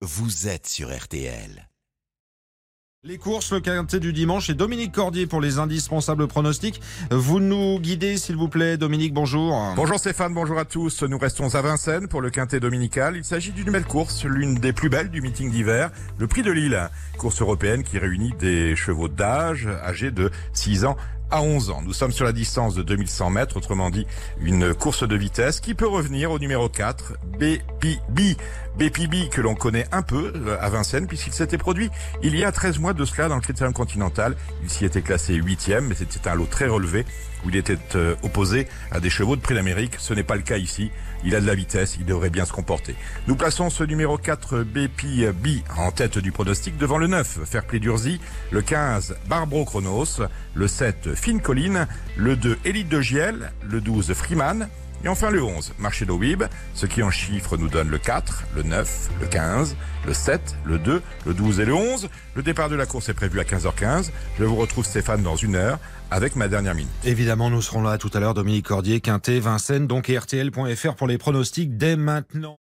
vous êtes sur RTL. Les courses, le quintet du dimanche et Dominique Cordier pour les indispensables pronostics. Vous nous guidez, s'il vous plaît. Dominique, bonjour. Bonjour Stéphane, bonjour à tous. Nous restons à Vincennes pour le quintet dominical. Il s'agit d'une belle course, l'une des plus belles du meeting d'hiver, le prix de Lille. Course européenne qui réunit des chevaux d'âge âgés de 6 ans à 11 ans. Nous sommes sur la distance de 2100 mètres, autrement dit une course de vitesse qui peut revenir au numéro 4, BPB. BPB que l'on connaît un peu euh, à Vincennes puisqu'il s'était produit il y a 13 mois de cela dans le critérium continental. Il s'y était classé 8 mais c'était un lot très relevé où il était euh, opposé à des chevaux de prix d'Amérique. Ce n'est pas le cas ici. Il a de la vitesse, il devrait bien se comporter. Nous plaçons ce numéro 4 BPB en tête du pronostic devant le 9 Fairplay d'Urzy, le 15 Barbro Chronos, le 7 Fine Colline, le 2 Elite de Giel, le 12 Freeman, et enfin le 11, marché d'Owib, ce qui en chiffres nous donne le 4, le 9, le 15, le 7, le 2, le 12 et le 11. Le départ de la course est prévu à 15h15. Je vous retrouve Stéphane dans une heure avec ma dernière minute. Évidemment, nous serons là tout à l'heure, Dominique Cordier, Quintet, Vincennes, donc RTL.fr pour les pronostics dès maintenant.